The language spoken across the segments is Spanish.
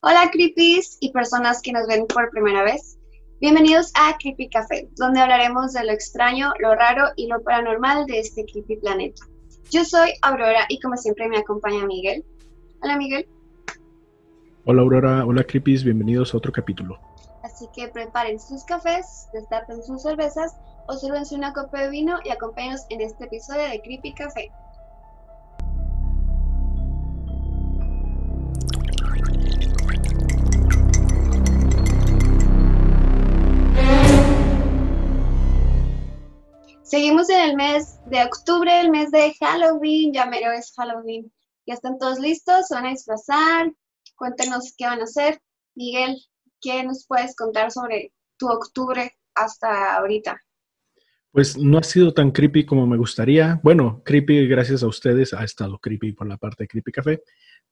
Hola creepies y personas que nos ven por primera vez. Bienvenidos a Creepy Café, donde hablaremos de lo extraño, lo raro y lo paranormal de este creepy planeta. Yo soy Aurora y como siempre me acompaña Miguel. Hola Miguel. Hola Aurora, hola creepies, bienvenidos a otro capítulo. Así que preparen sus cafés, destapen sus cervezas o sírvense una copa de vino y acompáñenos en este episodio de Creepy Café. Seguimos en el mes de octubre, el mes de Halloween, ya mero es Halloween. ¿Ya están todos listos? ¿Se van a disfrazar? Cuéntenos qué van a hacer. Miguel, ¿qué nos puedes contar sobre tu octubre hasta ahorita? Pues no ha sido tan creepy como me gustaría. Bueno, creepy gracias a ustedes, ha estado creepy por la parte de Creepy Café,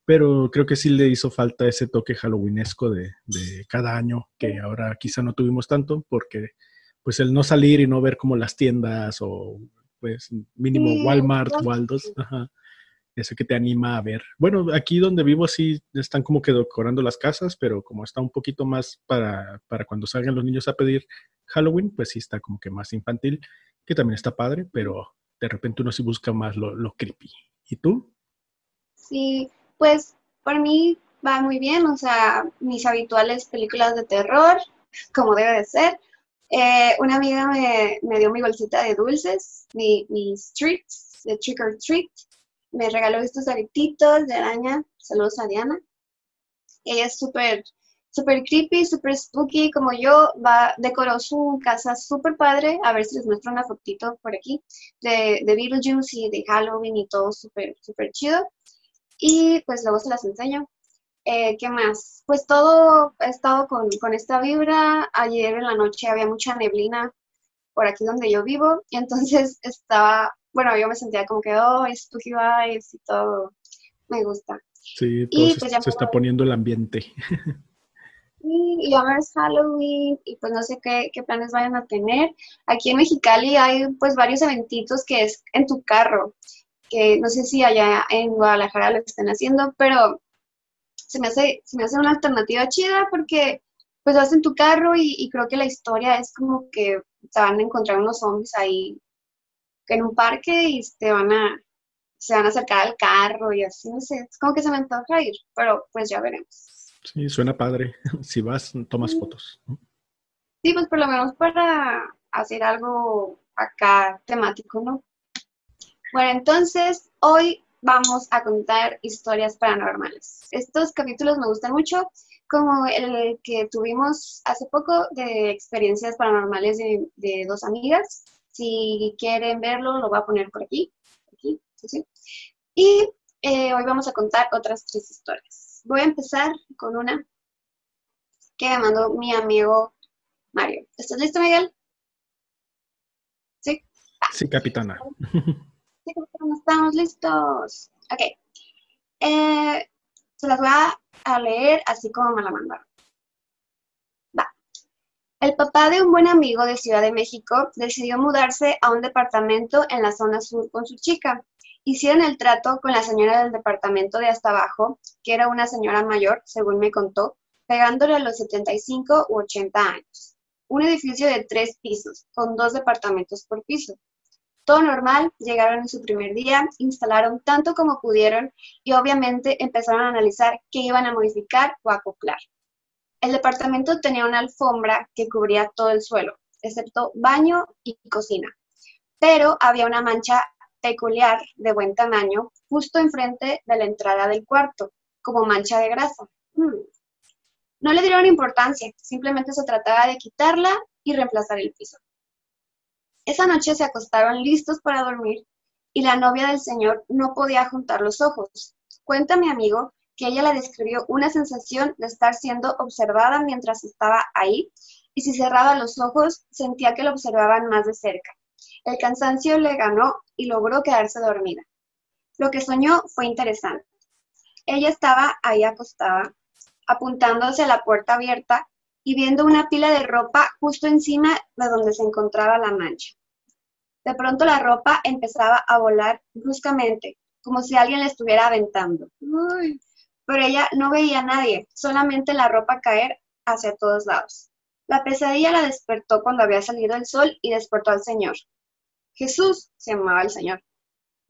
pero creo que sí le hizo falta ese toque halloweenesco de, de cada año, que ahora quizá no tuvimos tanto, porque pues el no salir y no ver como las tiendas o pues mínimo Walmart, Waldos, eso que te anima a ver. Bueno, aquí donde vivo sí están como que decorando las casas, pero como está un poquito más para, para cuando salgan los niños a pedir Halloween, pues sí está como que más infantil, que también está padre, pero de repente uno sí busca más lo, lo creepy. ¿Y tú? Sí, pues por mí va muy bien, o sea, mis habituales películas de terror, como debe de ser, eh, una amiga me, dio mi bolsita de dulces, mi, mis treats, de trick or treat. Me regaló estos aretitos de araña. Saludos a Diana. Ella es súper, súper creepy, súper spooky, como yo. Va, decoró su casa súper padre. A ver si les muestro una fotito por aquí de, de Beetlejuice y de Halloween y todo súper, súper chido. Y pues luego se las enseño. Eh, ¿Qué más? Pues todo ha estado con, esta vibra. Ayer en la noche había mucha neblina por aquí donde yo vivo y entonces estaba, bueno, yo me sentía como que, oh, spooky vibes y todo. Me gusta. Sí, todo se, pues, está poniendo el ambiente. Y ahora es Halloween y pues no sé qué, qué, planes vayan a tener. Aquí en Mexicali hay pues varios eventitos que es en tu carro, que no sé si allá en Guadalajara lo están haciendo, pero se me hace, se me hace una alternativa chida porque pues vas en tu carro y, creo que la historia es como que se van a encontrar unos zombies ahí en un parque y te van a, se van a acercar al carro y así, no sé, es como que se me antoja ir, pero pues ya veremos. Sí, suena padre. Si vas, tomas fotos. Sí, pues por lo menos para hacer algo acá temático, ¿no? Bueno, entonces hoy vamos a contar historias paranormales. Estos capítulos me gustan mucho, como el que tuvimos hace poco de experiencias paranormales de, dos amigas. Si quieren verlo, lo voy a poner por aquí. aquí Y eh, hoy vamos a contar otras tres historias. Voy a empezar con una que me mandó mi amigo Mario. ¿Estás listo, Miguel? Sí. Sí, capitana. Estamos listos. Ok. Eh, se las voy a, leer así como me la mandaron. Va. El papá de un buen amigo de Ciudad de México decidió mudarse a un departamento en la zona sur con su chica. Hicieron el trato con la señora del departamento de hasta abajo, que era una señora mayor, según me contó, pegándole a los 75 u 80 años. Un edificio de tres pisos, con dos departamentos por piso. Todo normal, llegaron en su primer día, instalaron tanto como pudieron y obviamente empezaron a analizar qué iban a modificar o acoplar. El departamento tenía una alfombra que cubría todo el suelo, excepto baño y cocina. Pero había una mancha peculiar de buen tamaño justo enfrente de la entrada del cuarto, como mancha de grasa. Hmm. No le dieron importancia, simplemente se trataba de quitarla y reemplazar el piso. Esa noche se acostaron listos para dormir y la novia del señor no podía juntar los ojos. Cuenta mi amigo que ella le describió una sensación de estar siendo observada mientras estaba ahí y si cerraba los ojos sentía que lo observaban más de cerca. El cansancio le ganó y logró quedarse dormida. Lo que soñó fue interesante. Ella estaba ahí acostada, apuntando hacia la puerta abierta y viendo una pila de ropa justo encima de donde se encontraba la mancha. De pronto la ropa empezaba a volar bruscamente, como si alguien la estuviera aventando. pero ella no veía a nadie, solamente la ropa caer hacia todos lados. La pesadilla la despertó cuando había salido el sol y despertó al Señor. Jesús, se llamaba el Señor.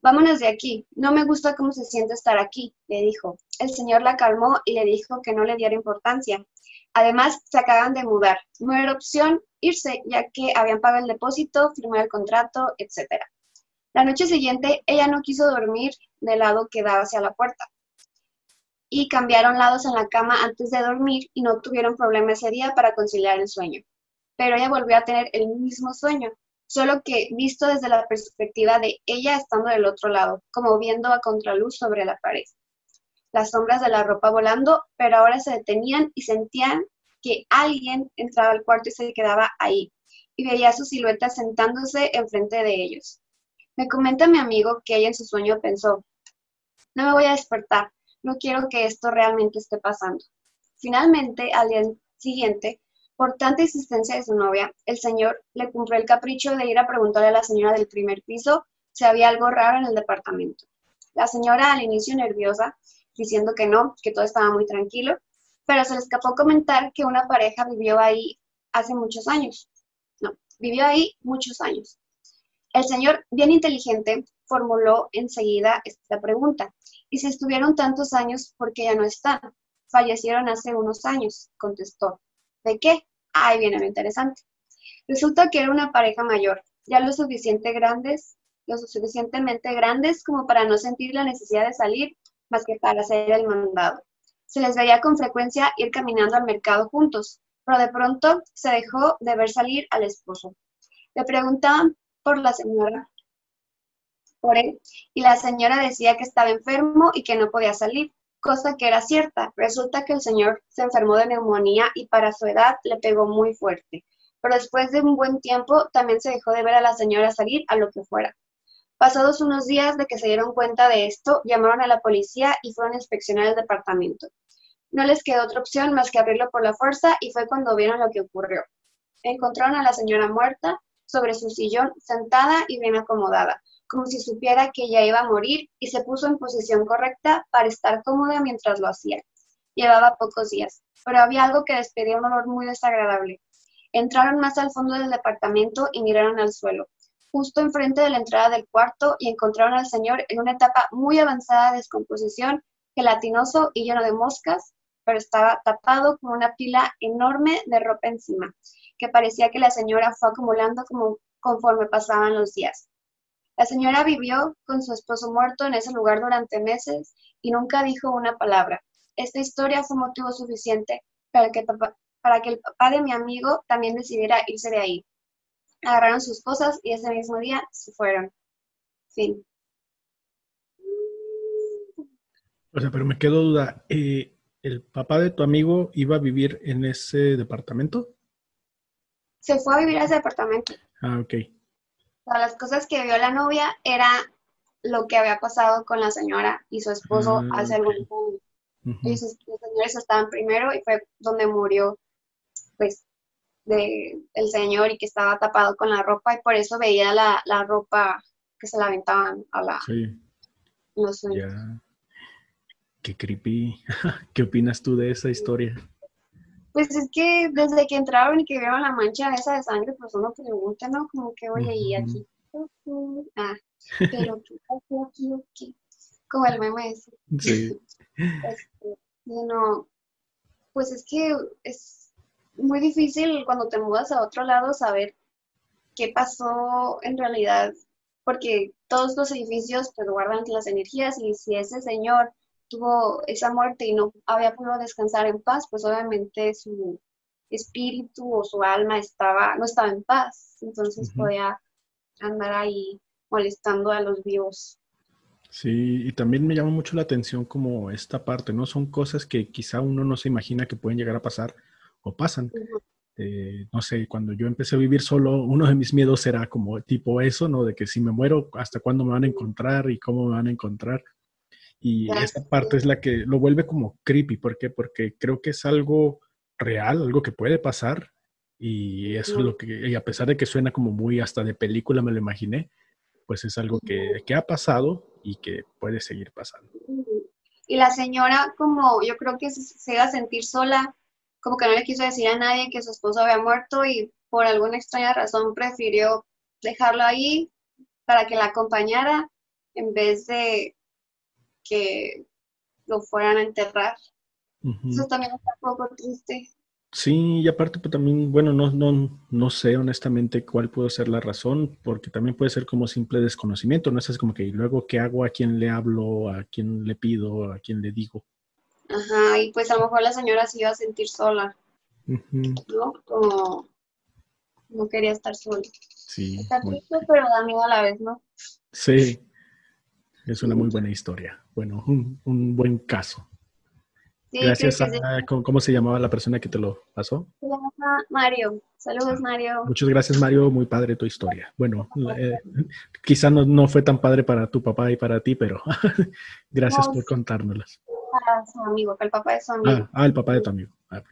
Vámonos de aquí. No me gusta cómo se siente estar aquí, le dijo. El Señor la calmó y le dijo que no le diera importancia. Además, se acaban de mudar. No era opción irse, ya que habían pagado el depósito, firmado el contrato, etc. La noche siguiente, ella no quiso dormir del lado que daba hacia la puerta. Y cambiaron lados en la cama antes de dormir y no tuvieron problema ese día para conciliar el sueño. Pero ella volvió a tener el mismo sueño, solo que visto desde la perspectiva de ella estando del otro lado, como viendo a contraluz sobre la pared. Las sombras de la ropa volando, pero ahora se detenían y sentían que alguien entraba al cuarto y se quedaba ahí, y veía su silueta sentándose enfrente de ellos. Me comenta mi amigo que ella en su sueño pensó, no me voy a despertar, no quiero que esto realmente esté pasando. Finalmente, al día siguiente, por tanta insistencia de su novia, el señor le cumplió el capricho de ir a preguntarle a la señora del primer piso si había algo raro en el departamento. La señora al inicio nerviosa, diciendo que no, que todo estaba muy tranquilo, pero se le escapó comentar que una pareja vivió ahí hace muchos años. No, vivió ahí muchos años. El señor, bien inteligente, formuló enseguida esta pregunta. ¿Y si estuvieron tantos años, por qué ya no están? Fallecieron hace unos años, contestó. ¿De qué? Viene lo interesante. Resulta que era una pareja mayor, ya lo suficiente grandes, lo suficientemente grandes como para no sentir la necesidad de salir más que para hacer el mandado. Se les veía con frecuencia ir caminando al mercado juntos, pero de pronto se dejó de ver salir al esposo. Le preguntaban por la señora, por él, y la señora decía que estaba enfermo y que no podía salir cosa que era cierta. Resulta que el señor se enfermó de neumonía y para su edad le pegó muy fuerte. Pero después de un buen tiempo también se dejó de ver a la señora salir a lo que fuera. Pasados unos días de que se dieron cuenta de esto, llamaron a la policía y fueron a inspeccionar el departamento. No les quedó otra opción más que abrirlo por la fuerza y fue cuando vieron lo que ocurrió. Encontraron a la señora muerta sobre su sillón, sentada y bien acomodada, como si supiera que ya iba a morir y se puso en posición correcta para estar cómoda mientras lo hacía. Llevaba pocos días, pero había algo que despedía un olor muy desagradable. Entraron más al fondo del departamento y miraron al suelo, justo enfrente de la entrada del cuarto, y encontraron al señor en una etapa muy avanzada de descomposición, gelatinoso y lleno de moscas, pero estaba tapado con una pila enorme de ropa encima, que parecía que la señora fue acumulando como conforme pasaban los días. La señora vivió con su esposo muerto en ese lugar durante meses y nunca dijo una palabra. Esta historia fue motivo suficiente para que, para que el papá de mi amigo también decidiera irse de ahí. Agarraron sus cosas y ese mismo día se fueron. Fin. O sea, pero me quedo duda. Eh, ¿El papá de tu amigo iba a vivir en ese departamento? Se fue a vivir a ese departamento. Ah, ok las cosas que vio la novia era lo que había pasado con la señora y su esposo ah, hace algún tiempo. Y los señores estaban primero y fue donde murió, pues, de, el señor y que estaba tapado con la ropa y por eso veía la, ropa que se la aventaban a la... Sí. ya. Qué creepy. ¿Qué opinas tú de esa historia? Pues es que desde que entraron y que vieron la mancha esa de sangre, pues uno pregunta, ¿no? Como que, oye, y aquí, ah, pero ¿qué pasó aquí o qué? Como el meme ese. Sí. Este, no, pues es que es muy difícil cuando te mudas a otro lado saber qué pasó en realidad, porque todos los edificios pues guardan las energías y si ese señor tuvo esa muerte y no había podido descansar en paz, pues obviamente su espíritu o su alma estaba, no estaba en paz, entonces podía andar ahí molestando a los vivos. Sí, y también me llama mucho la atención como esta parte, ¿no? Son cosas que quizá uno no se imagina que pueden llegar a pasar o pasan. Eh, no sé, cuando yo empecé a vivir solo, uno de mis miedos era como tipo eso, ¿no? De que si me muero, ¿hasta cuándo me van a encontrar y cómo me van a encontrar? Y esa parte es la que lo vuelve como creepy. ¿Por qué? Porque creo que es algo real, algo que puede pasar. Y eso es lo que, y a pesar de que suena como muy hasta de película, me lo imaginé, pues es algo que, que ha pasado y que puede seguir pasando. Y la señora, como yo creo que se, iba a sentir sola, como que no le quiso decir a nadie que su esposo había muerto y por alguna extraña razón prefirió dejarlo ahí para que la acompañara en vez de que lo fueran a enterrar. Eso también está un poco triste. Sí, y aparte pues, también, bueno, no, no, no sé honestamente cuál puede ser la razón, porque también puede ser como simple desconocimiento, no es como que luego qué hago, a quién le hablo, a quién le pido, a quién le digo. Ajá, y pues a lo mejor la señora se iba a sentir sola, ¿no? Como no quería estar sola. Sí. Está triste, pero da miedo a la vez, ¿no? Sí, es una muy buena historia. Bueno, un, un buen caso. Gracias a, ¿cómo, se llamaba la persona que te lo pasó? Se llama Mario. Saludos, Mario. Muchas gracias, Mario. Muy padre tu historia. Bueno, eh, quizá no, no, fue tan padre para tu papá y para ti, pero gracias por contárnoslas. Su amigo, el papá de su amigo. Ah, ah el papá de tu amigo. Ah.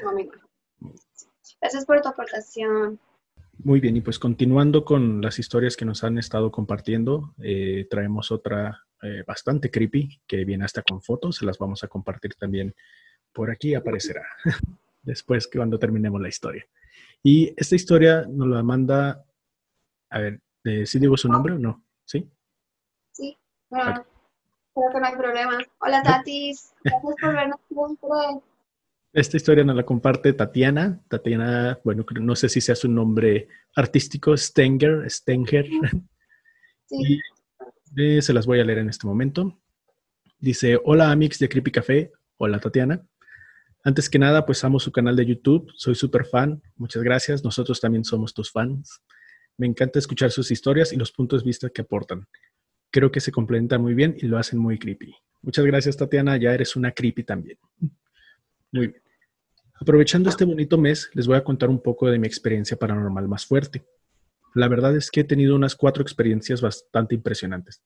su amigo. Gracias por tu aportación. Muy bien, y pues continuando con las historias que nos han estado compartiendo, eh, traemos otra eh, bastante creepy que viene hasta con fotos, se las vamos a compartir también por aquí, aparecerá después que cuando terminemos la historia. Y esta historia nos la manda, a ver, eh, ¿sí digo su nombre o no? ¿Sí? Sí, bueno, creo que no hay problema. Hola Tatis, gracias por vernos siempre. Esta historia nos la comparte Tatiana. Tatiana, bueno, no sé si sea su nombre artístico, Stenger, Stenger. Sí. Eh, se las voy a leer en este momento. Dice, hola Amix de Creepy Café. Hola Tatiana. Antes que nada, pues amo su canal de YouTube. Soy súper fan. Muchas gracias. Nosotros también somos tus fans. Me encanta escuchar sus historias y los puntos de vista que aportan. Creo que se complementan muy bien y lo hacen muy creepy. Muchas gracias, Tatiana. Ya eres una creepy también. Muy bien. Aprovechando este bonito mes, les voy a contar un poco de mi experiencia paranormal más fuerte. La verdad es que he tenido unas cuatro experiencias bastante impresionantes,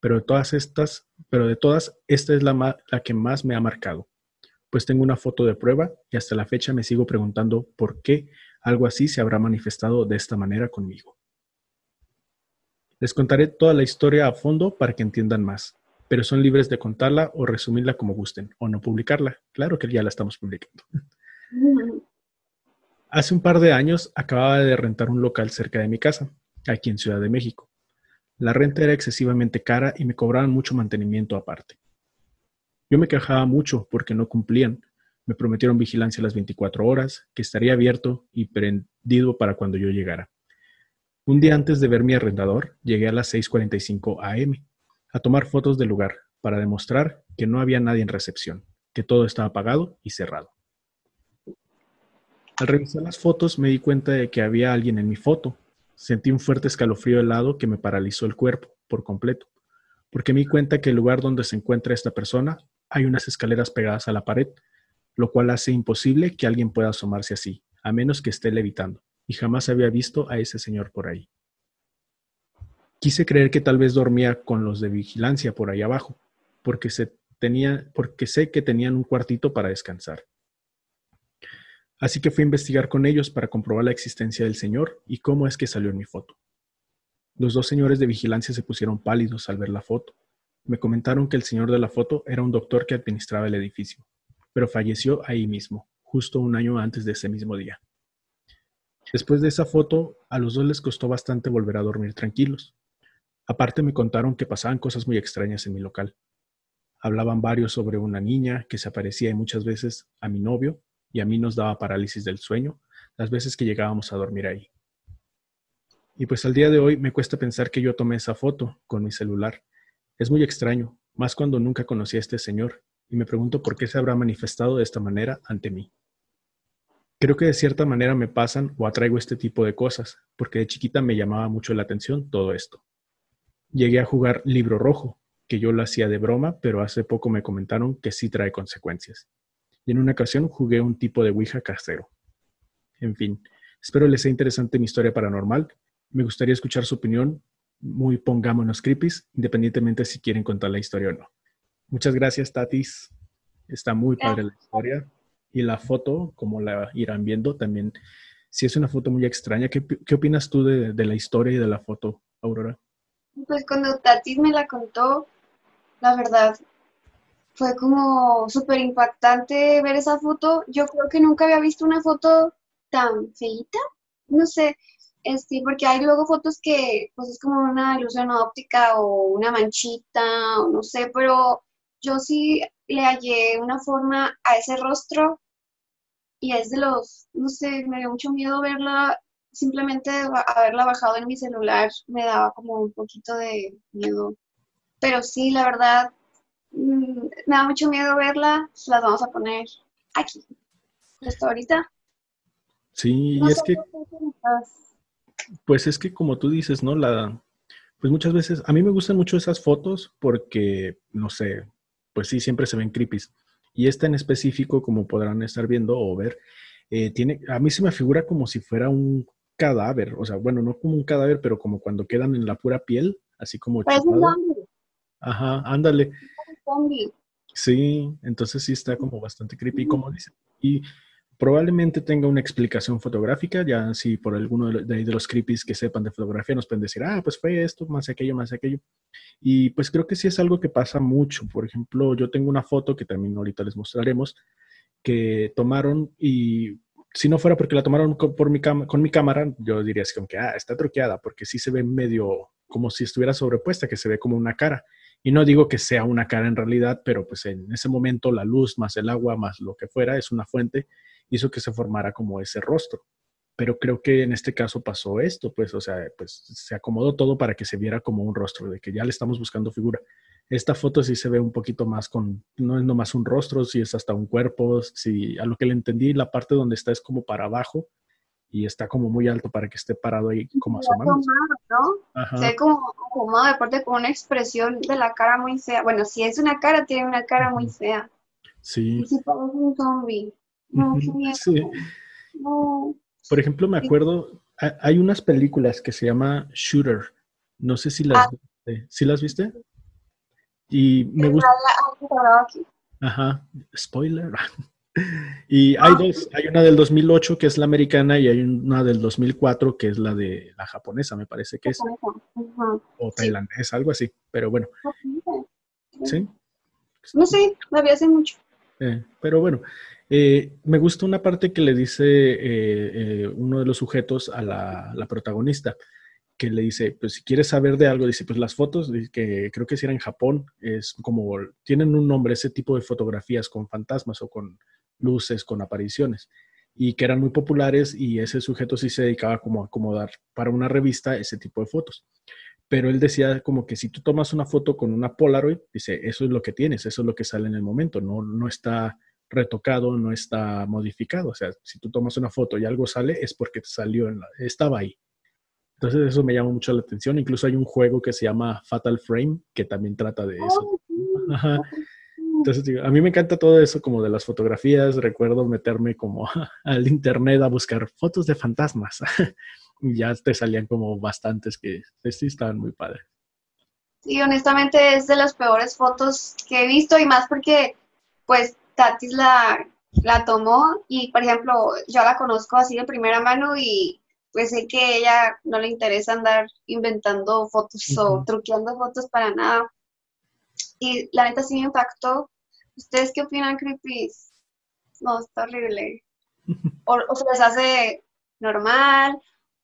pero de todas estas, pero de todas, esta es la, la que más me ha marcado, pues tengo una foto de prueba y hasta la fecha me sigo preguntando por qué algo así se habrá manifestado de esta manera conmigo. Les contaré toda la historia a fondo para que entiendan más, pero son libres de contarla o resumirla como gusten, o no publicarla. Claro que ya la estamos publicando. Hace un par de años acababa de rentar un local cerca de mi casa, aquí en Ciudad de México. La renta era excesivamente cara y me cobraban mucho mantenimiento aparte. Yo me quejaba mucho porque no cumplían. Me prometieron vigilancia las 24 horas, que estaría abierto y prendido para cuando yo llegara. Un día antes de ver mi arrendador, llegué a las 6.45 am a tomar fotos del lugar para demostrar que no había nadie en recepción, que todo estaba apagado y cerrado. Al revisar las fotos me di cuenta de que había alguien en mi foto. Sentí un fuerte escalofrío helado que me paralizó el cuerpo por completo, porque me di cuenta que el lugar donde se encuentra esta persona hay unas escaleras pegadas a la pared, lo cual hace imposible que alguien pueda asomarse así, a menos que esté levitando, y jamás había visto a ese señor por ahí. Quise creer que tal vez dormía con los de vigilancia por ahí abajo, porque, se porque sé que tenían un cuartito para descansar. Así que fui a investigar con ellos para comprobar la existencia del señor y cómo es que salió en mi foto. Los dos señores de vigilancia se pusieron pálidos al ver la foto. Me comentaron que el señor de la foto era un doctor que administraba el edificio, pero falleció ahí mismo, justo un año antes de ese mismo día. Después de esa foto, a los dos les costó bastante volver a dormir tranquilos. Aparte me contaron que pasaban cosas muy extrañas en mi local. Hablaban varios sobre una niña que se aparecía y muchas veces a mi novio y a mí nos daba parálisis del sueño las veces que llegábamos a dormir ahí. Y pues al día de hoy me cuesta pensar que yo tomé esa foto con mi celular. Es muy extraño, más cuando nunca conocí a este señor, y me pregunto por qué se habrá manifestado de esta manera ante mí. Creo que de cierta manera me pasan o atraigo este tipo de cosas, porque de chiquita me llamaba mucho la atención todo esto. Llegué a jugar libro rojo, que yo lo hacía de broma, pero hace poco me comentaron que sí trae consecuencias y en una ocasión jugué un tipo de Ouija casero. En fin, espero les sea interesante mi historia paranormal. Me gustaría escuchar su opinión, muy pongámonos creepy, independientemente si quieren contar la historia o no. Muchas gracias, Tatis. Está muy padre la historia. Y la foto, como la irán viendo, también, si es una foto muy extraña. ¿Qué, opinas tú de, de la historia y de la foto, Aurora? Pues cuando Tatis me la contó, la verdad, fue como súper impactante ver esa foto. Yo creo que nunca había visto una foto tan feita, no sé, este, porque hay luego fotos que pues es como una ilusión óptica o una manchita o no sé, pero yo sí le hallé una forma a ese rostro y es de los, no sé, me dio mucho miedo verla, simplemente haberla bajado en mi celular me daba como un poquito de miedo. Pero sí, la verdad, mm, me da mucho miedo verla, las vamos a poner aquí, justo ahorita. Sí, y es que, pues es que como tú dices, ¿no? La, pues muchas veces, a mí me gustan mucho esas fotos porque, no sé, pues sí, siempre se ven creepy. Y esta en específico, como podrán estar viendo o ver, eh, tiene, a mí se me figura como si fuera un cadáver, o sea, bueno, no como un cadáver, pero como cuando quedan en la pura piel, así como... Ajá, ándale. Sí, entonces sí está como bastante creepy, como dice. Y probablemente tenga una explicación fotográfica, ya si por alguno de, los creepies que sepan de fotografía nos pueden decir, ah, pues fue esto, más aquello, más aquello. Y pues creo que sí es algo que pasa mucho. Por ejemplo, yo tengo una foto que también ahorita les mostraremos, que tomaron y si no fuera porque la tomaron con, por mi con mi cámara, yo diría así como que, ah, está truqueada, porque sí se ve medio como si estuviera sobrepuesta, que se ve como una cara. Y no digo que sea una cara en realidad, pero pues en ese momento la luz más el agua más lo que fuera es una fuente hizo que se formara como ese rostro. Pero creo que en este caso pasó esto, pues, o sea, pues se acomodó todo para que se viera como un rostro, de que ya le estamos buscando figura. Esta foto sí se ve un poquito más con, no es nomás un rostro, sí es hasta un cuerpo, sí, a lo que le entendí, la parte donde está es como para abajo y está como muy alto para que esté parado ahí como asomando. ¿no? Se ve como acomodado, aparte con una expresión de la cara muy fea. Bueno, si es una cara, tiene una cara muy fea. Sí. Y si parece un zombie. Por ejemplo, me acuerdo, hay unas películas que se llama Shooter. No sé si las ah. viste. ¿Sí las viste? Y me gusta. Ajá, spoiler. y hay ah. dos, hay una del 2008 que es la americana y hay una del 2004 que es la de la japonesa, me parece que es. O tailandesa, algo así, pero bueno. ¿Sí? No sé, la vi hace mucho. Eh, pero bueno, eh, me gusta una parte que le dice eh, eh, uno de los sujetos a la, protagonista, que le dice, pues si quieres saber de algo, dice, pues las fotos, que creo que si era en Japón, es como, tienen un nombre ese tipo de fotografías con fantasmas o con luces, con apariciones, y que eran muy populares y ese sujeto sí se dedicaba como a acomodar para una revista ese tipo de fotos. Pero él decía como que si tú tomas una foto con una Polaroid, dice, eso es lo que tienes, eso es lo que sale en el momento, no, no está retocado, no está modificado. O sea, si tú tomas una foto y algo sale, es porque salió, en la, estaba ahí. Entonces eso me llama mucho la atención. Incluso hay un juego que se llama Fatal Frame, que también trata de eso. Entonces, digo, a mí me encanta todo eso como de las fotografías. Recuerdo meterme como al internet a buscar fotos de fantasmas. y ya te salían como bastantes que sí estaban muy padres. Sí, honestamente es de las peores fotos que he visto y más porque pues Tatis la, la tomó y, por ejemplo, yo la conozco así de primera mano y pues sé que ella no le interesa andar inventando fotos o truqueando fotos para nada. Y la neta sí me impactó. ¿Ustedes qué opinan, Creepy? No, está horrible. O, se les hace normal,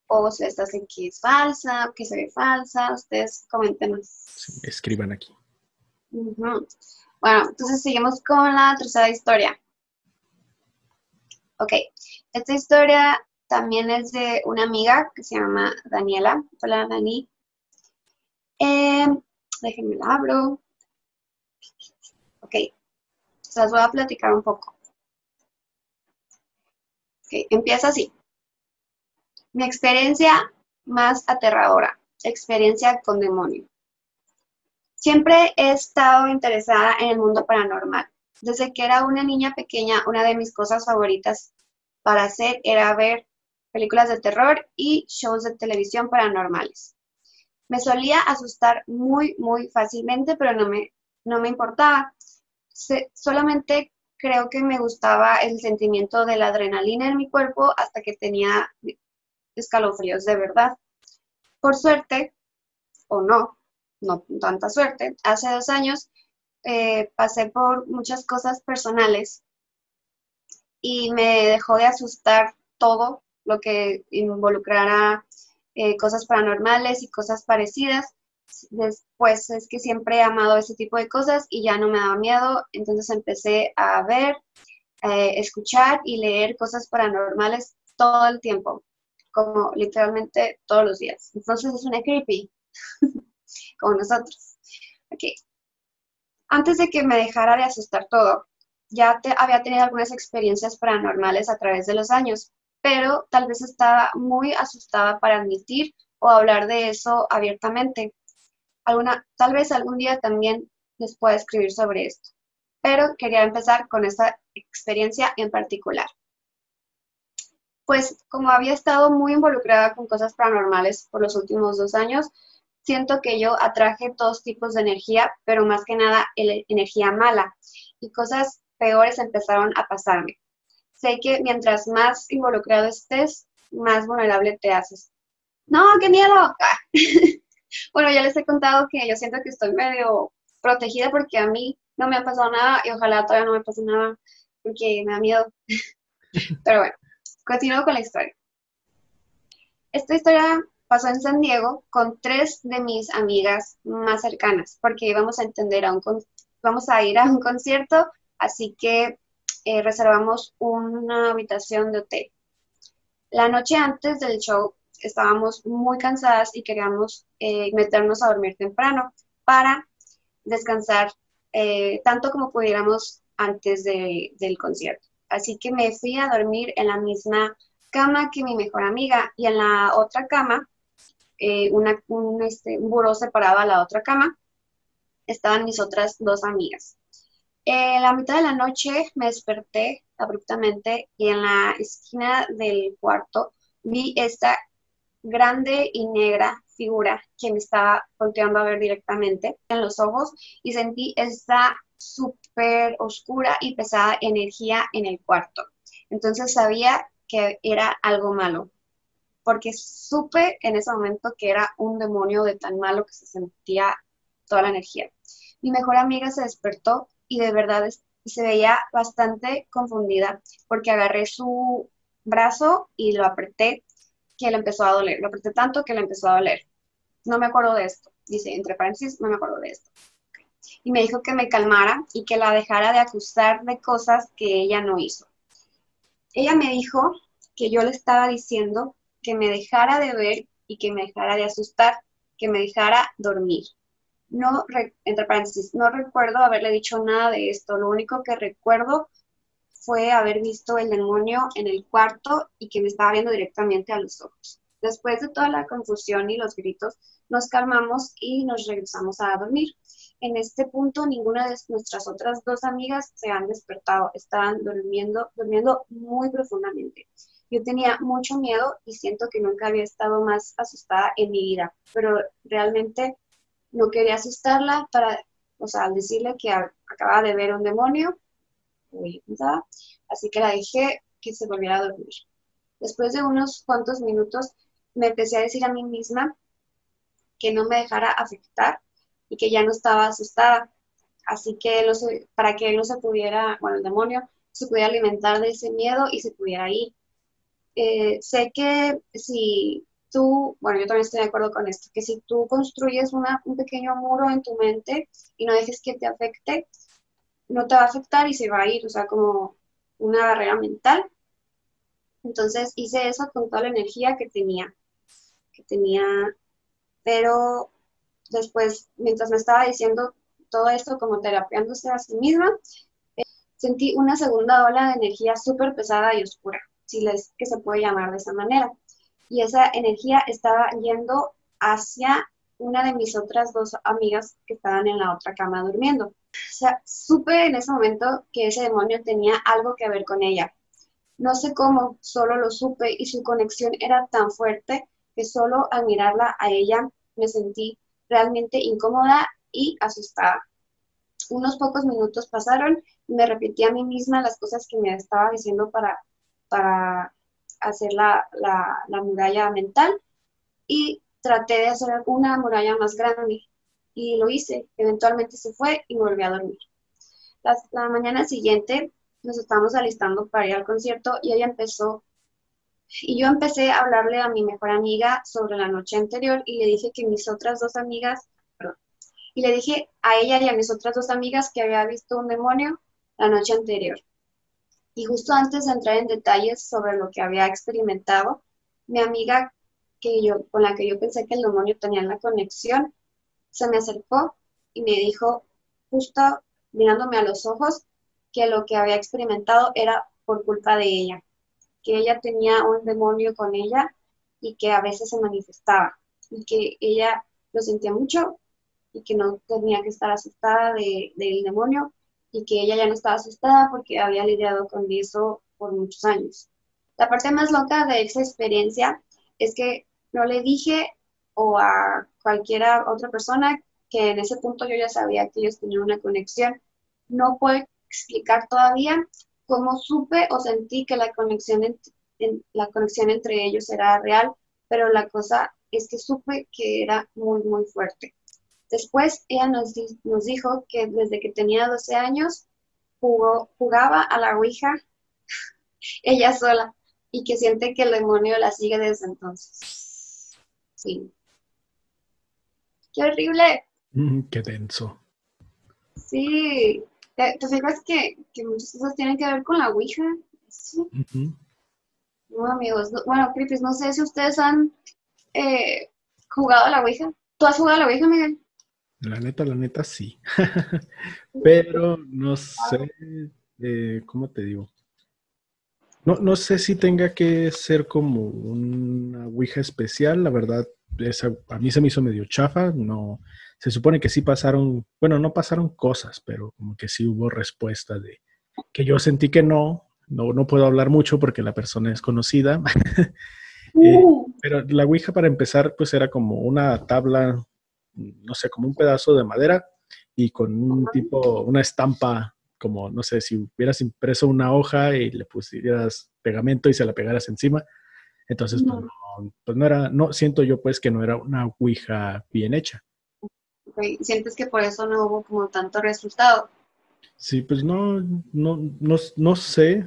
o se les hace que es falsa, que se ve falsa. Ustedes coméntenos. escriban aquí. Bueno, entonces seguimos con la tercera historia. Ok, esta historia también es de una amiga que se llama Daniela. Hola, Dani. Eh, déjenme la abro. Ok, se las voy a platicar un poco. Ok, empieza así. Mi experiencia más aterradora, experiencia con demonio. Siempre he estado interesada en el mundo paranormal. Desde que era una niña pequeña, una de mis cosas favoritas para hacer era ver películas de terror y shows de televisión paranormales. Me solía asustar muy, muy fácilmente, pero no me, no me importaba. solamente creo que me gustaba el sentimiento de la adrenalina en mi cuerpo hasta que tenía escalofríos de verdad. Por suerte, o no, no tanta suerte, hace dos años eh, pasé por muchas cosas personales y me dejó de asustar todo lo que involucrara eh, cosas paranormales y cosas parecidas. Después es que siempre he amado ese tipo de cosas y ya no me daba miedo, entonces empecé a ver, eh, escuchar y leer cosas paranormales todo el tiempo, como literalmente todos los días. Entonces es una creepy, como nosotros. Ok. Antes de que me dejara de asustar todo, ya te, había tenido algunas experiencias paranormales a través de los años, pero tal vez estaba muy asustada para admitir o hablar de eso abiertamente. Alguna, tal vez algún día también les pueda escribir sobre esto, pero quería empezar con esta experiencia en particular. Pues como había estado muy involucrada con cosas paranormales por los últimos dos años, siento que yo atraje todos tipos de energía, pero más que nada energía mala y cosas peores empezaron a pasarme sé que mientras más involucrado estés, más vulnerable te haces. No, qué miedo. bueno, ya les he contado que yo siento que estoy medio protegida porque a mí no me ha pasado nada y ojalá todavía no me pase nada porque me da miedo. Pero bueno, continúo con la historia. Esta historia pasó en San Diego con tres de mis amigas más cercanas porque íbamos a entender a un vamos a ir a un concierto, así que eh, reservamos una habitación de hotel. La noche antes del show estábamos muy cansadas y queríamos eh, meternos a dormir temprano para descansar eh, tanto como pudiéramos antes del concierto. Así que me fui a dormir en la misma cama que mi mejor amiga y en la otra cama, una, un, este, buró separaba la otra cama, estaban mis otras dos amigas. En la mitad de la noche me desperté abruptamente y en la esquina del cuarto vi esta grande y negra figura que me estaba volteando a ver directamente en los ojos y sentí esta súper oscura y pesada energía en el cuarto. Entonces sabía que era algo malo, porque supe en ese momento que era un demonio de tan malo que se sentía toda la energía. Mi mejor amiga se despertó y de verdad se veía bastante confundida porque agarré su brazo y lo apreté que le empezó a doler. Lo apreté tanto que le empezó a doler. No me acuerdo de esto. Dice, entre paréntesis, no me acuerdo de esto. Y me dijo que me calmara y que la dejara de acusar de cosas que ella no hizo. Ella me dijo que yo le estaba diciendo que me dejara de ver y que me dejara de asustar, que me dejara dormir. No, entre paréntesis, no recuerdo haberle dicho nada de esto. Lo único que recuerdo fue haber visto el demonio en el cuarto y que me estaba viendo directamente a los ojos. Después de toda la confusión y los gritos, nos calmamos y nos regresamos a dormir. En este punto, ninguna de nuestras otras dos amigas se han despertado, estaban durmiendo, durmiendo muy profundamente. Yo tenía mucho miedo y siento que nunca había estado más asustada en mi vida, pero realmente no quería asustarla para, o sea, al decirle que acababa de ver un demonio, así que la dejé que se volviera a dormir. Después de unos cuantos minutos me empecé a decir a mí misma que no me dejara afectar y que ya no estaba asustada. Así que para que él no se pudiera, bueno, el demonio se pudiera alimentar de ese miedo y se pudiera ir. Eh, sé que si tú, bueno, yo también estoy de acuerdo con esto, que si tú construyes un pequeño muro en tu mente y no dejes que te afecte, no te va a afectar y se va a ir, o sea, como una barrera mental. Entonces hice eso con toda la energía que tenía, que tenía, pero después, mientras me estaba diciendo todo esto, como terapiándose a sí misma, eh, sentí una segunda ola de energía súper pesada y oscura, si es que se puede llamar de esa manera y esa energía estaba yendo hacia una de mis otras dos amigas que estaban en la otra cama durmiendo. O sea, supe en ese momento que ese demonio tenía algo que ver con ella. No sé cómo, solo lo supe y su conexión era tan fuerte que solo al mirarla a ella me sentí realmente incómoda y asustada. Unos pocos minutos pasaron y me repetí a mí misma las cosas que me estaba diciendo para, para hacer la, la, muralla mental y traté de hacer una muralla más grande. y lo hice. Eventualmente se fue y volví a dormir. La, mañana siguiente nos estábamos alistando para ir al concierto y ella empezó, y yo empecé a hablarle a mi mejor amiga sobre la noche anterior y le dije que mis otras dos amigas, y le dije a ella y a mis otras dos amigas que había visto un demonio la noche anterior. Y justo antes de entrar en detalles sobre lo que había experimentado, mi amiga con la que yo pensé que el demonio tenía la conexión, se me acercó y me dijo, justo mirándome a los ojos, que lo que había experimentado era por culpa de ella, que ella tenía un demonio con ella y que a veces se manifestaba y que ella lo sentía mucho y que no tenía que estar asustada de, del demonio y que ella ya no estaba asustada porque había lidiado con eso por muchos años. La parte más loca de esa experiencia es que no le dije o a cualquiera otra persona que en ese punto yo ya sabía que ellos tenían una conexión. No puedo explicar todavía cómo supe o sentí que la conexión, en, la conexión entre ellos era real, pero la cosa es que supe que era muy, muy fuerte. Después ella nos, nos dijo que desde que tenía 12 años jugó, jugaba a la Ouija ella sola y que siente que el demonio la sigue desde entonces. Sí. ¡Qué horrible! Mm, qué denso. Sí. ¿Te, fijas que, muchas cosas tienen que ver con la Ouija? Sí. No, amigos. bueno, Creepies, no sé si ustedes han eh, jugado a la Ouija. ¿Tú has jugado a la Ouija, Miguel? La neta, la neta, sí. Pero no sé, eh, ¿cómo te digo? No, no sé si tenga que ser como una Ouija especial, la verdad, esa, a mí se me hizo medio chafa, no, se supone que sí pasaron, bueno, no pasaron cosas, pero como que sí hubo respuesta de que yo sentí que no, no, no puedo hablar mucho porque la persona es conocida, eh, uh. pero la Ouija para empezar pues era como una tabla no sé, como un pedazo de madera y con un tipo, una estampa, como, no sé, si hubieras impreso una hoja y le pusieras pegamento y se la pegaras encima. Entonces, pues, no, pues no era, no, siento yo pues que no era una Ouija bien hecha. ¿Sientes que por eso no hubo como tanto resultado? Sí, pues no, no, no, no sé,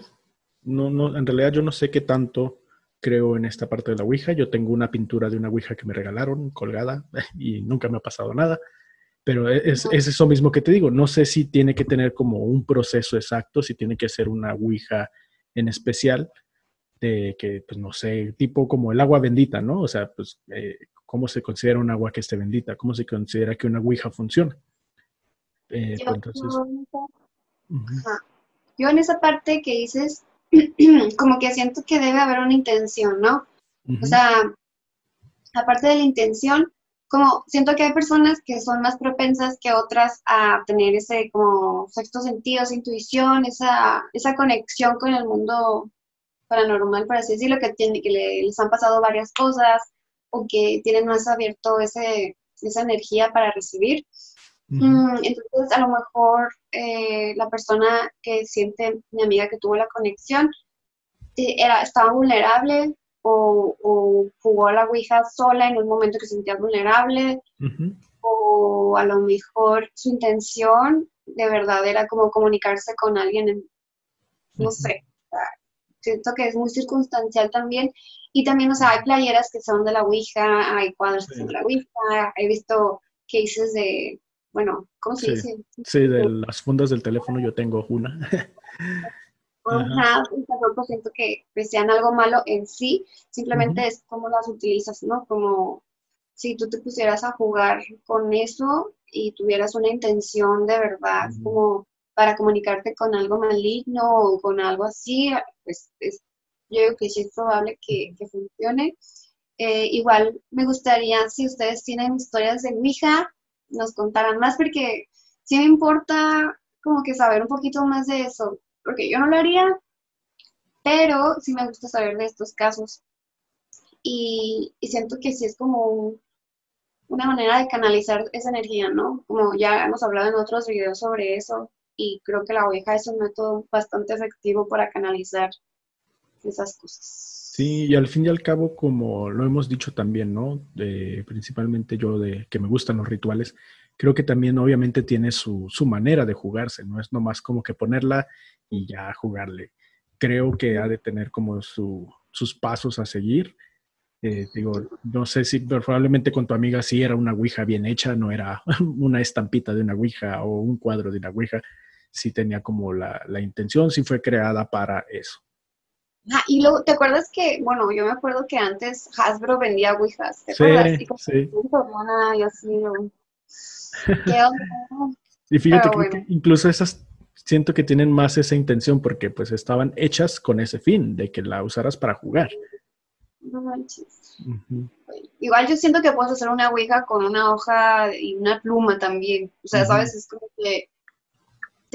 no, no, en realidad yo no sé qué tanto creo en esta parte de la Ouija. Yo tengo una pintura de una Ouija que me regalaron colgada y nunca me ha pasado nada. Pero e-, es, eso mismo que te digo. No sé si tiene que tener como un proceso exacto, si tiene que ser una Ouija en especial, de que, pues no sé, tipo como el agua bendita, ¿no? O sea, pues, eh, ¿cómo se considera un agua que esté bendita? ¿Cómo se considera que una Ouija funciona? Eh, pues, entonces... Yo en esa parte que dices, como que siento que debe haber una intención, ¿no? O sea, aparte de la intención, como siento que hay personas que son más propensas que otras a tener ese como sexto sentido, esa intuición, esa, esa conexión con el mundo paranormal, por así decirlo, que, tiene, que les han pasado varias cosas o que tienen más abierto ese, esa energía para recibir. Mm, entonces, a lo mejor eh, la persona que siente, mi amiga que tuvo la conexión, eh, era, estaba vulnerable o, jugó a la Ouija sola en un momento que se sentía vulnerable, o a lo mejor su intención de verdad era como comunicarse con alguien, no sé, siento que es muy circunstancial también. Y también, o sea, hay playeras que son de la Ouija, hay cuadros que son de la Ouija, he visto cases de bueno, ¿cómo se dice? Sí, de las fundas del teléfono yo tengo una. Ajá, tampoco siento que sean algo malo en sí, simplemente es cómo las utilizas, ¿no? Como si tú te pusieras a jugar con eso y tuvieras una intención de verdad, como para comunicarte con algo maligno o con algo así, pues es, yo creo que sí es probable que, funcione. Eh, igual me gustaría, si ustedes tienen historias de Ouija, nos contaran más, porque sí me importa como que saber un poquito más de eso, porque yo no lo haría, pero sí me gusta saber de estos casos. Y, siento que sí es como una manera de canalizar esa energía, ¿no? Como ya hemos hablado en otros videos sobre eso, y creo que la oveja es un método bastante efectivo para canalizar esas cosas. Sí, y al fin y al cabo, como lo hemos dicho también, ¿no? principalmente yo de que me gustan los rituales, creo que también obviamente tiene su, su manera de jugarse, no es nomás como que ponerla y ya jugarle. Creo que ha de tener como su, sus pasos a seguir. Eh, digo, no sé si probablemente con tu amiga sí era una Ouija bien hecha, no era una estampita de una Ouija o un cuadro de una Ouija, sí tenía como la, la intención, sí fue creada para eso. Ah, y luego, ¿te acuerdas que, bueno, yo me acuerdo que antes Hasbro vendía Ouijas, ¿te Sí, acuerdas? Y como sí. y así. Y fíjate bueno. que incluso esas siento que tienen más esa intención porque pues estaban hechas con ese fin, de que la usaras para jugar. No manches. Igual yo siento que puedes hacer una ouija con una hoja y una pluma también. O sea. ¿sabes? Es como que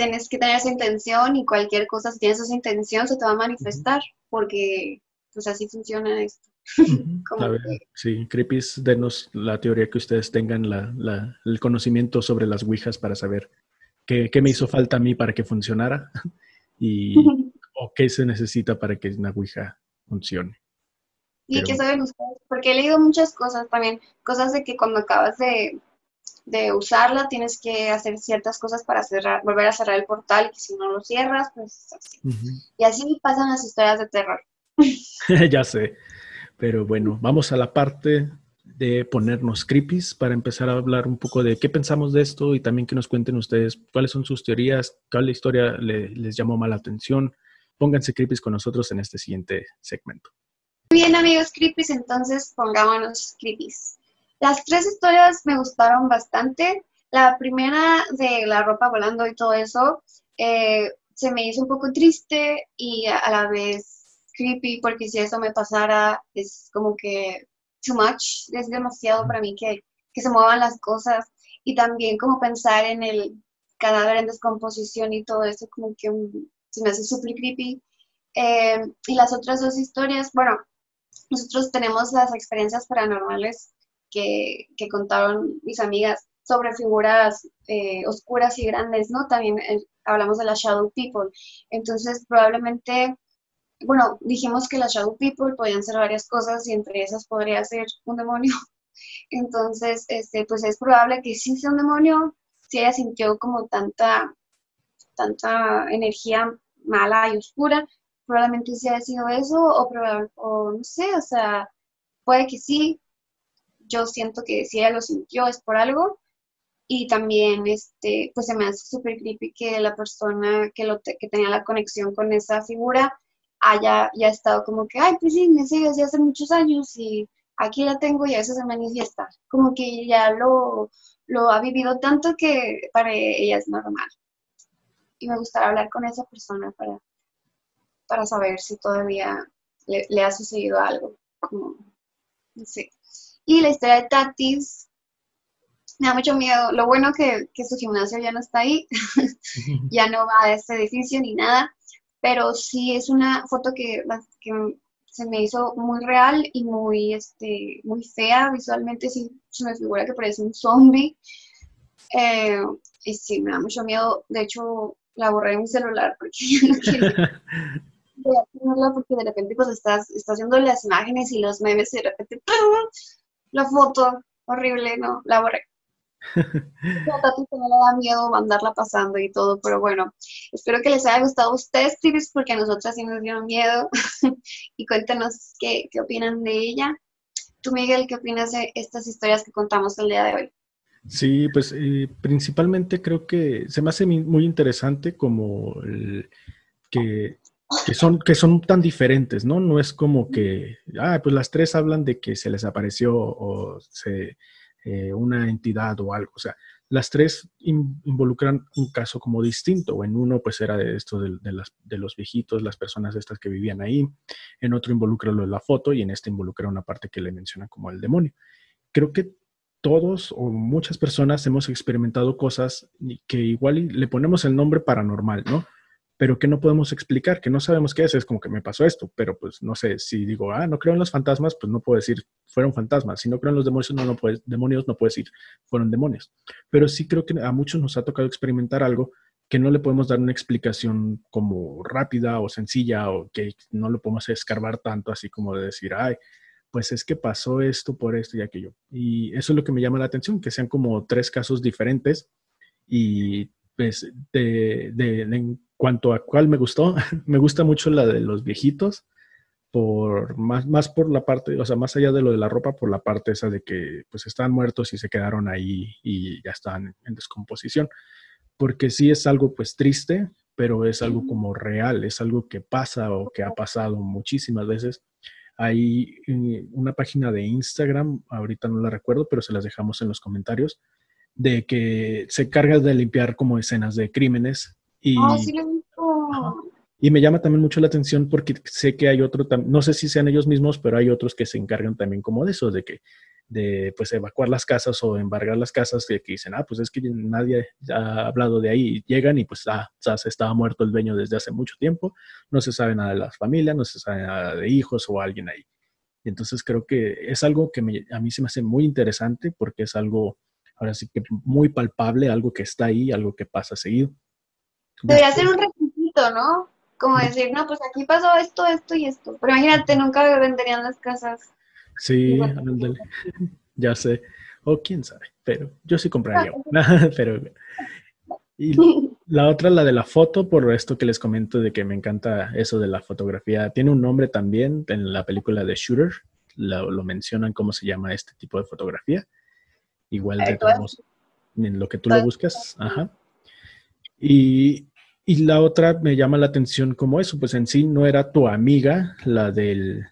tienes que tener esa intención y cualquier cosa, si tienes esa intención, se te va a manifestar, porque pues así funciona esto. A ver, que- sí, Creepies, denos la teoría que ustedes tengan, la, la- el conocimiento sobre las Ouijas para saber qué, qué me hizo falta a mí para que funcionara y o qué se necesita para que una Ouija funcione. ¿Y Pero- qué saben ustedes? Porque he leído muchas cosas también, cosas de que cuando acabas de, de usarla tienes que hacer ciertas cosas para cerrar, volver a cerrar el portal, y que si no lo cierras, pues así. Y así pasan las historias de terror. ya sé. Pero bueno, vamos a la parte de ponernos creepies para empezar a hablar un poco de qué pensamos de esto y también que nos cuenten ustedes cuáles son sus teorías, cuál historia le- les llamó más la atención. Pónganse creepies con nosotros en este siguiente segmento. Muy bien, amigos creepies, entonces pongámonos creepies. Las tres historias me gustaron bastante. La primera de la ropa volando y todo eso eh, se me hizo un poco triste y a, la vez creepy porque si eso me pasara es como que too much, es demasiado para mí que, que se muevan las cosas y también como pensar en el cadáver en descomposición y todo eso como que mm, se me hace súper creepy. Eh, y las otras dos historias, bueno, nosotros tenemos las experiencias paranormales que, que contaron mis amigas sobre figuras eh, oscuras y grandes, ¿no? También eh, hablamos de las Shadow People. Entonces, probablemente, bueno, dijimos que las Shadow People podían ser varias cosas y entre esas podría ser un demonio. Entonces, este, pues es probable que sí sea un demonio, si ella sintió como tanta, tanta energía mala y oscura, probablemente sí haya sido eso, o, o no sé, o sea, puede que sí. Yo siento que si ella lo sintió es por algo. Y también, este, pues se me hace súper creepy que la persona que, lo te- que tenía la conexión con esa figura haya ya estado como que, ay, pues sí, me sigue desde hace muchos años y aquí la tengo y a veces se manifiesta. Como que ya lo, lo ha vivido tanto que para ella es normal. Y me gustaría hablar con esa persona para, para saber si todavía le, le ha sucedido algo. Como, no sé. Y la historia de Tatis, me da mucho miedo. Lo bueno que, que su gimnasio ya no está ahí, ya no va a este edificio ni nada, pero sí es una foto que, que se me hizo muy real y muy, este, muy fea visualmente, sí, se me figura que parece un zombie. Eh, y sí, me da mucho miedo. De hecho, la borré en mi celular porque no quería porque de repente pues estás, estás viendo las imágenes y los memes y de repente ¡pum! La foto horrible, no, la borré. A Tati no le da miedo mandarla pasando y todo, pero bueno, espero que les haya gustado a ustedes, Tiris, porque a nosotras sí nos dieron miedo. y cuéntenos qué, qué opinan de ella. Tú, Miguel, ¿qué opinas de estas historias que contamos el día de hoy? Sí, pues eh, principalmente creo que se me hace muy interesante como el- que, que son, que son tan diferentes, ¿no? No es como que, ah, pues las tres hablan de que se les apareció o se, eh, una entidad o algo. O sea, las tres in- involucran un caso como distinto. O en uno, pues era de esto de, de las, de los viejitos, las personas estas que vivían ahí. En otro involucra lo de la foto y en este involucra una parte que le menciona como el demonio. Creo que todos o muchas personas hemos experimentado cosas que igual le ponemos el nombre paranormal, ¿no? Pero que no podemos explicar, que no sabemos qué es, es como que me pasó esto, pero pues no sé, si digo, ah, no creo en los fantasmas, pues no puedo decir, fueron fantasmas, si no creo en los demonios, no, no puedes, demonios, no puedo decir, fueron demonios. Pero sí creo que a muchos nos ha tocado experimentar algo que no le podemos dar una explicación como rápida o sencilla o que no lo podemos escarbar tanto así como de decir, ay, pues es que pasó esto por esto y aquello. Y eso es lo que me llama la atención, que sean como tres casos diferentes y pues de, de, en cuanto a cuál me gustó, me gusta mucho la de los viejitos, por más, más por la parte, o sea, más allá de lo de la ropa, por la parte esa de que pues están muertos y se quedaron ahí y ya están en descomposición. Porque sí es algo pues triste, pero es algo como real, es algo que pasa o que ha pasado muchísimas veces. Hay eh, una página de Instagram, ahorita no la recuerdo, pero se las dejamos en los comentarios, de que se carga de limpiar como escenas de crímenes. Y, oh, sí lo y me llama también mucho la atención porque sé que hay otro, no sé si sean ellos mismos, pero hay otros que se encargan también como de eso, de que de pues evacuar las casas o embargar las casas que, que dicen, ah, pues es que nadie ha hablado de ahí, llegan y pues ah, se estaba muerto el dueño desde hace mucho tiempo, no se sabe nada de las familias, no se sabe nada de hijos o alguien ahí. Entonces creo que es algo que a mí se me hace muy interesante porque es algo, ahora sí que muy palpable, algo que está ahí, algo que pasa seguido. Debería ser un requisito, ¿no? como decir, no, pues aquí pasó esto, esto y esto. Pero imagínate, nunca venderían las casas. Sí, ya sé. O quién sabe, pero yo sí compraría. pero, y la otra, la de la foto, por esto que les comento de que me encanta eso de la fotografía. Tiene un nombre también en la película de Shooter. Lo, lo mencionan cómo se llama este tipo de fotografía. Igual de todos, en lo que tú lo buscas. Ajá. Y y la otra me llama la atención como eso, pues en sí no era tu amiga la del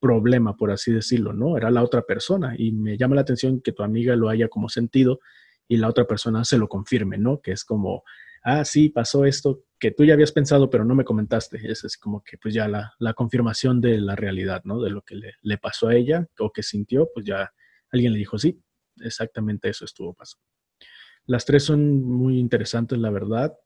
problema, por así decirlo, ¿no? Era la otra persona y me llama la atención que tu amiga lo haya como sentido y la otra persona se lo confirme, ¿no? Que es como, ah, sí, pasó esto que tú ya habías pensado pero no me comentaste. Es así como que pues ya la, la confirmación de la realidad, ¿no? De lo que le, le pasó a ella o que sintió, pues ya alguien le dijo, sí, exactamente eso estuvo pasando. Las tres son muy interesantes, la verdad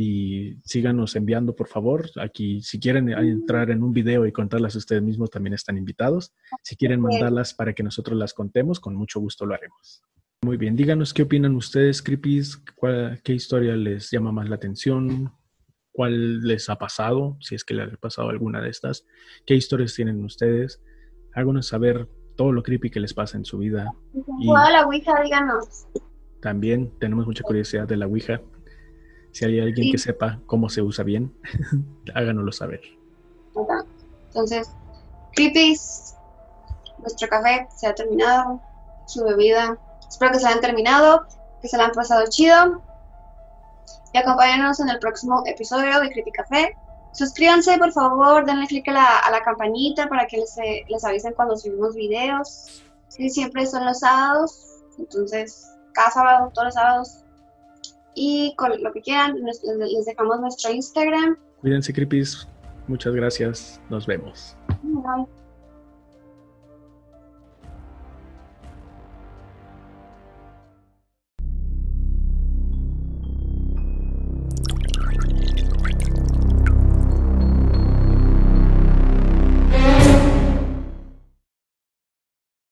y síganos enviando, por favor. Aquí, si quieren entrar en un video y contarlas ustedes mismos, también están invitados. Si quieren mandarlas para que nosotros las contemos, con mucho gusto lo haremos. Muy bien, díganos qué opinan ustedes, Creepies, ¿Qué historia les llama más la atención? ¿Cuál les ha pasado? Si es que les ha pasado alguna de estas. ¿Qué historias tienen ustedes? Háganos saber todo lo creepy que les pasa en su vida. Y la Ouija, díganos. También tenemos mucha curiosidad de la Ouija. Si hay alguien que sepa cómo se usa bien, háganoslo saber. Entonces, creepies, nuestro café se ha terminado, su bebida. Espero que se hayan terminado, que se la han pasado chido. Y acompáñanos en el próximo episodio de Creepy Café. Suscríbanse, por favor, denle click a la, campanita para que les, les avisen cuando subimos videos. Y siempre son los sábados, entonces cada sábado, todos los sábados, y con lo que quieran, les, dejamos nuestro Instagram. Cuídense, creepies. Muchas gracias. Nos vemos. Bye.